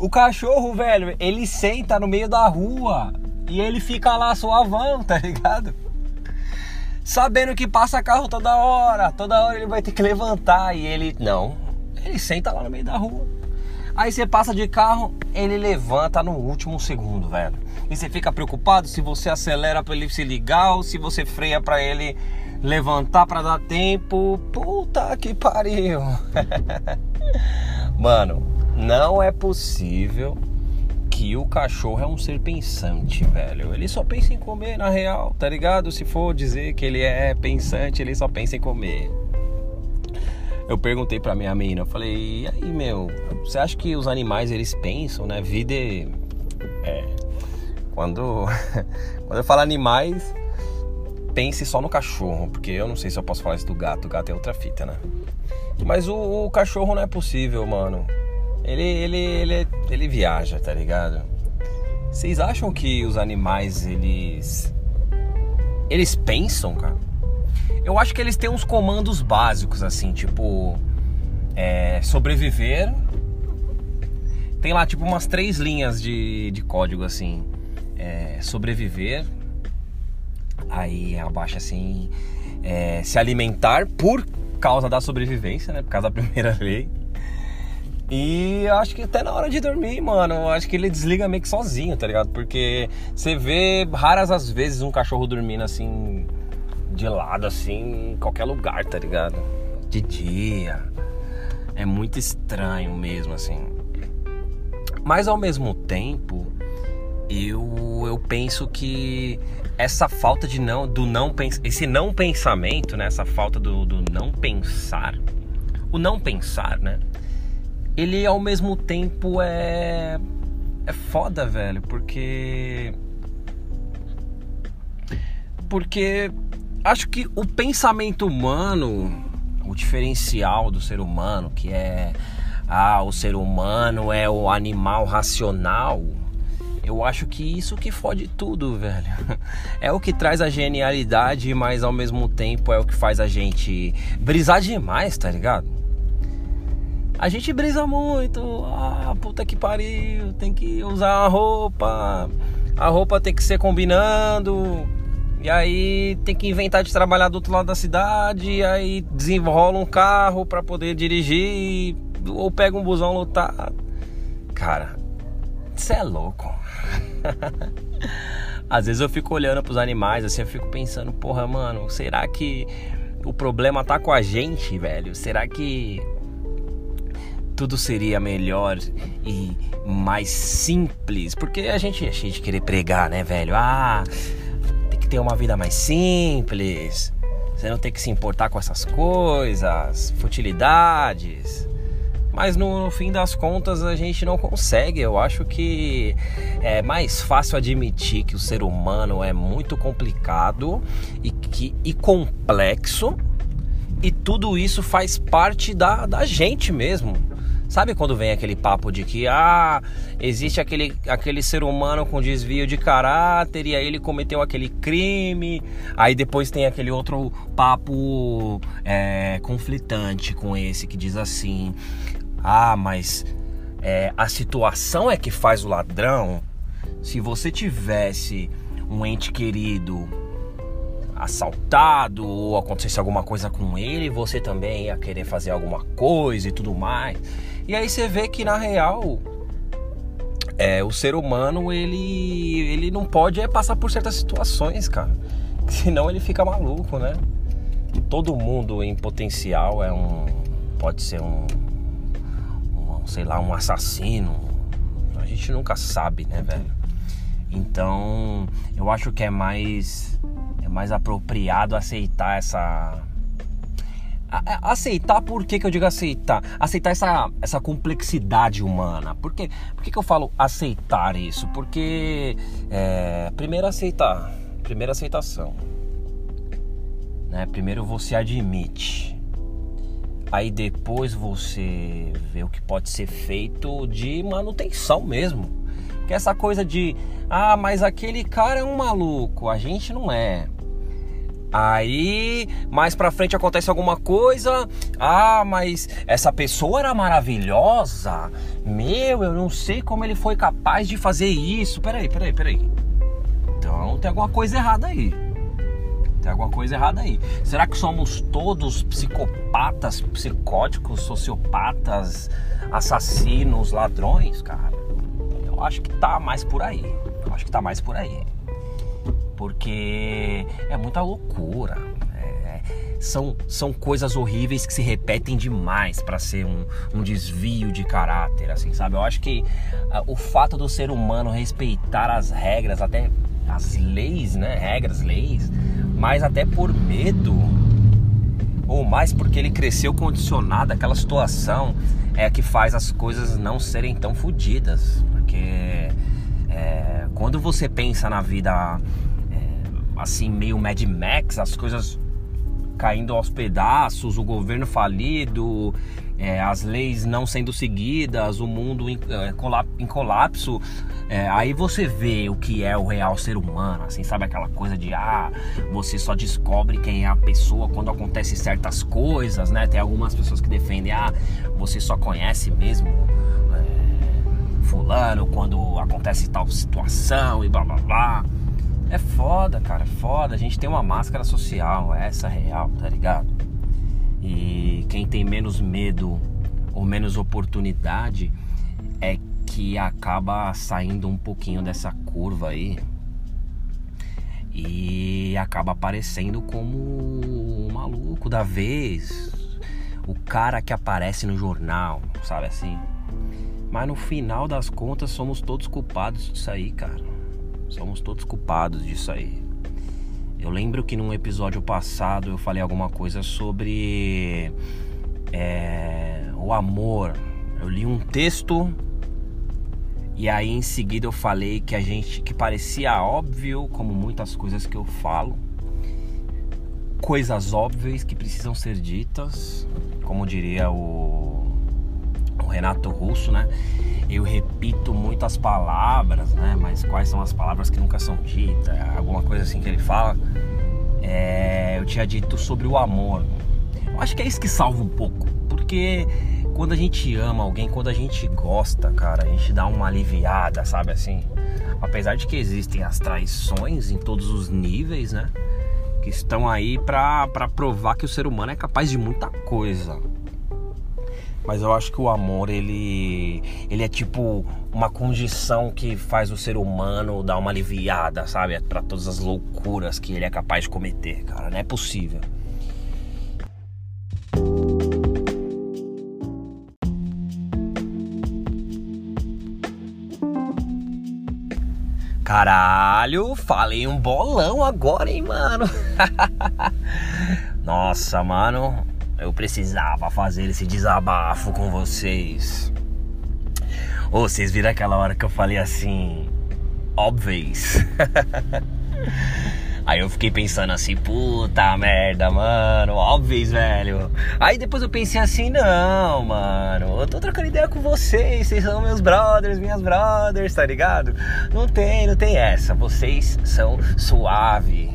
O cachorro, velho, ele senta no meio da rua e ele fica lá suavão, tá ligado? Sabendo que passa carro toda hora, toda hora ele vai ter que levantar e ele não, ele senta lá no meio da rua. Aí você passa de carro, ele levanta no último segundo, velho. E você fica preocupado se você acelera para ele se ligar ou se você freia para ele levantar para dar tempo. Puta que pariu. Mano, não é possível que o cachorro é um ser pensante, velho. Ele só pensa em comer na real, tá ligado? Se for dizer que ele é pensante, ele só pensa em comer. Eu perguntei pra minha menina, eu falei, e aí, meu, você acha que os animais eles pensam, né? Vida é. é quando, quando eu falo animais, pense só no cachorro, porque eu não sei se eu posso falar isso do gato, o gato é outra fita, né? Mas o, o cachorro não é possível, mano. Ele, ele, ele, ele viaja, tá ligado? Vocês acham que os animais, eles. Eles pensam, cara? Eu acho que eles têm uns comandos básicos, assim, tipo. É, sobreviver. Tem lá, tipo, umas três linhas de, de código, assim. É, sobreviver. Aí abaixo, assim. É, se alimentar por causa da sobrevivência, né? Por causa da primeira lei. E acho que até na hora de dormir, mano, acho que ele desliga meio que sozinho, tá ligado? Porque você vê raras as vezes um cachorro dormindo assim, de lado, assim, em qualquer lugar, tá ligado? De dia. É muito estranho mesmo, assim. Mas ao mesmo tempo, eu, eu penso que essa falta de não, do não esse não pensamento, né? Essa falta do, do não pensar, o não pensar, né? Ele ao mesmo tempo é é foda, velho, porque porque acho que o pensamento humano, o diferencial do ser humano, que é ah, o ser humano é o animal racional, eu acho que isso que fode tudo, velho. É o que traz a genialidade, mas ao mesmo tempo é o que faz a gente brisar demais, tá ligado? A gente brisa muito, ah, puta que pariu, tem que usar a roupa, a roupa tem que ser combinando, e aí tem que inventar de trabalhar do outro lado da cidade, e aí desenrola um carro para poder dirigir, ou pega um busão lotado. Cara, isso é louco. Às vezes eu fico olhando pros animais, assim, eu fico pensando, porra, mano, será que o problema tá com a gente, velho? Será que tudo seria melhor e mais simples. Porque a gente a gente querer pregar, né, velho? Ah, tem que ter uma vida mais simples. Você não tem que se importar com essas coisas, futilidades. Mas no, no, fim das contas a gente não consegue. Eu acho que é mais fácil admitir que o ser humano é muito complicado e, que, e complexo. E tudo isso faz parte da, da gente mesmo. Sabe quando vem aquele papo de que ah, existe aquele, aquele ser humano com desvio de caráter e aí ele cometeu aquele crime, aí depois tem aquele outro papo é, conflitante com esse que diz assim: ah, mas é, a situação é que faz o ladrão. Se você tivesse um ente querido assaltado ou acontecesse alguma coisa com ele, você também ia querer fazer alguma coisa e tudo mais. E aí você vê que na real é, o ser humano ele, ele não pode é, passar por certas situações, cara. Senão ele fica maluco, né? Todo mundo em potencial é um. pode ser um, um sei lá, um assassino. A gente nunca sabe, né, velho? Então eu acho que é mais. É mais apropriado aceitar essa aceitar, por que, que eu digo aceitar? Aceitar essa, essa complexidade humana. Por, quê? por que, que eu falo aceitar isso? Porque, é, primeiro, aceitar. Primeira aceitação. Né? Primeiro você admite. Aí depois você vê o que pode ser feito de manutenção mesmo. Que essa coisa de, ah, mas aquele cara é um maluco, a gente não é Aí, mais pra frente acontece alguma coisa. Ah, mas essa pessoa era maravilhosa. Meu, eu não sei como ele foi capaz de fazer isso. Peraí, peraí, peraí. Então tem alguma coisa errada aí. Tem alguma coisa errada aí. Será que somos todos psicopatas, psicóticos, sociopatas, assassinos, ladrões, cara? Eu acho que tá mais por aí. Eu acho que tá mais por aí porque é muita loucura. É, são, são coisas horríveis que se repetem demais para ser um, um, desvio de caráter, assim, sabe? Eu acho que uh, o fato do ser humano respeitar as regras, até as leis, né? Regras, leis, mas até por medo, ou mais porque ele cresceu condicionado àquela situação, é que faz as coisas não serem tão fodidas. Porque é, quando você pensa na vida assim, meio Mad Max, as coisas caindo aos pedaços, o governo falido, é, as leis não sendo seguidas, o mundo em, é, em colapso. É, aí você vê o que é o real ser humano, assim, sabe aquela coisa de ah, você só descobre quem é a pessoa quando acontece certas coisas, né? Tem algumas pessoas que defendem, ah, você só conhece mesmo é, fulano quando acontece tal situação e blá blá blá. É foda, cara, é foda. A gente tem uma máscara social, essa é real, tá ligado? E quem tem menos medo ou menos oportunidade é que acaba saindo um pouquinho dessa curva aí e acaba aparecendo como o maluco da vez, o cara que aparece no jornal, sabe assim? Mas no final das contas somos todos culpados disso aí, cara. Somos todos culpados disso aí. Eu lembro que num episódio passado eu falei alguma coisa sobre é, o amor. Eu li um texto e aí em seguida eu falei que a gente que parecia óbvio, como muitas coisas que eu falo, coisas óbvias que precisam ser ditas, como diria o, Renato Russo, né? eu repito muitas palavras, né? Mas quais são as palavras que nunca são ditas? Alguma coisa assim que ele fala. É, eu tinha dito sobre o amor. Eu acho que é isso que salva um pouco, porque quando a gente ama alguém, quando a gente gosta, cara, a gente dá uma aliviada, sabe assim? Apesar de que existem as traições em todos os níveis, né? Que estão aí pra provar que o ser humano é capaz de muita coisa. Mas eu acho que o amor, ele, ele é tipo uma condição que faz o ser humano dar uma aliviada, sabe? Para todas as loucuras que ele é capaz de cometer, cara. Não é possível. Caralho, falei um bolão agora, hein, mano? Nossa, mano, eu precisava fazer esse desabafo com vocês. Ou oh, vocês viram aquela hora que eu falei assim, óbvios. Aí eu fiquei pensando assim, puta merda, mano, óbvios, velho. Aí depois eu pensei assim, não, mano, eu tô trocando ideia com vocês, vocês são meus brothers, minhas brothers, tá ligado? Não tem, não tem essa, vocês são suave.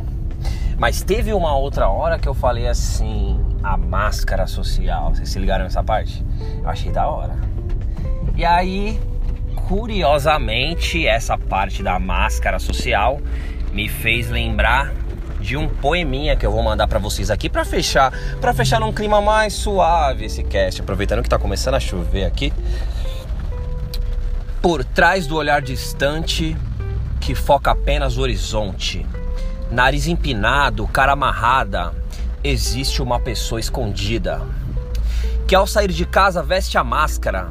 Mas teve uma outra hora que eu falei assim, a máscara social. Vocês se ligaram nessa parte? Eu achei da hora. E aí, curiosamente, essa parte da máscara social me fez lembrar de um poeminha que eu vou mandar para vocês aqui para fechar, para fechar num clima mais suave esse cast, aproveitando que tá começando a chover aqui. Por trás do olhar distante que foca apenas o horizonte, nariz empinado, cara amarrada, existe uma pessoa escondida que ao sair de casa veste a máscara,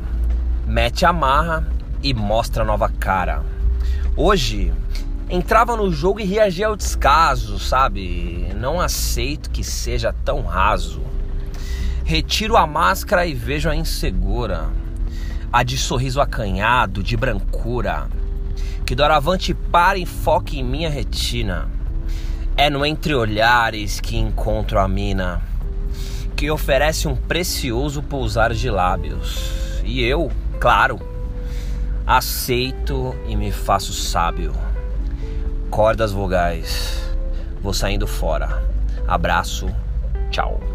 mete a marra e mostra a nova cara. Hoje entrava no jogo e reagia ao descaso, sabe? Não aceito que seja tão raso. Retiro a máscara e vejo a insegura, a de sorriso acanhado, de brancura, que doravante para e foque em minha retina é no entre olhares que encontro a mina que oferece um precioso pousar de lábios. E eu, claro, aceito e me faço sábio. Cordas vogais, vou saindo fora. Abraço, tchau.